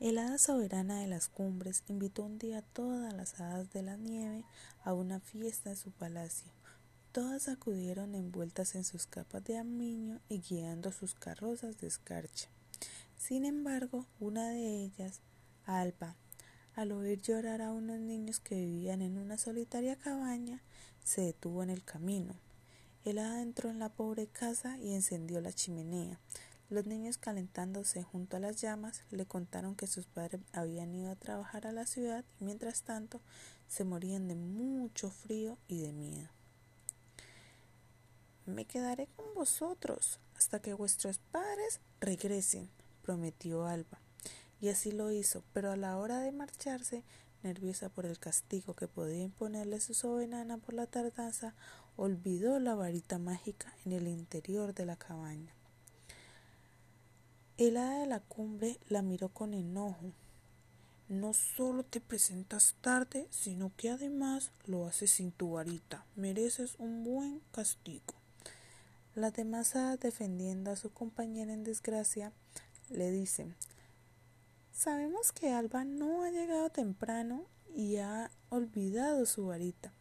El hada soberana de las cumbres invitó un día a todas las hadas de la nieve a una fiesta en su palacio. Todas acudieron envueltas en sus capas de armiño y guiando sus carrozas de escarcha. Sin embargo, una de ellas, Alba, al oír llorar a unos niños que vivían en una solitaria cabaña, se detuvo en el camino. El hada entró en la pobre casa y encendió la chimenea. Los niños calentándose junto a las llamas le contaron que sus padres habían ido a trabajar a la ciudad y mientras tanto se morían de mucho frío y de miedo. Me quedaré con vosotros hasta que vuestros padres regresen, prometió Alba. Y así lo hizo, pero a la hora de marcharse, nerviosa por el castigo que podía imponerle su soberana por la tardanza, olvidó la varita mágica en el interior de la cabaña. El hada de la cumbre la miró con enojo. No solo te presentas tarde, sino que además lo haces sin tu varita. Mereces un buen castigo. Las demás hadas, defendiendo a su compañera en desgracia, le dicen Sabemos que Alba no ha llegado temprano y ha olvidado su varita.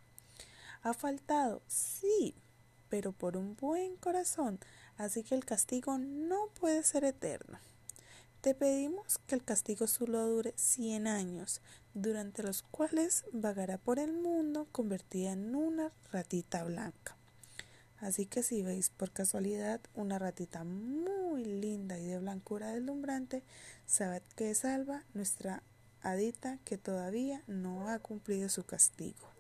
Ha faltado, sí, pero por un buen corazón así que el castigo no puede ser eterno. Te pedimos que el castigo solo dure cien años, durante los cuales vagará por el mundo convertida en una ratita blanca. Así que si veis por casualidad una ratita muy linda y de blancura deslumbrante, sabed que es Alba, nuestra hadita que todavía no ha cumplido su castigo.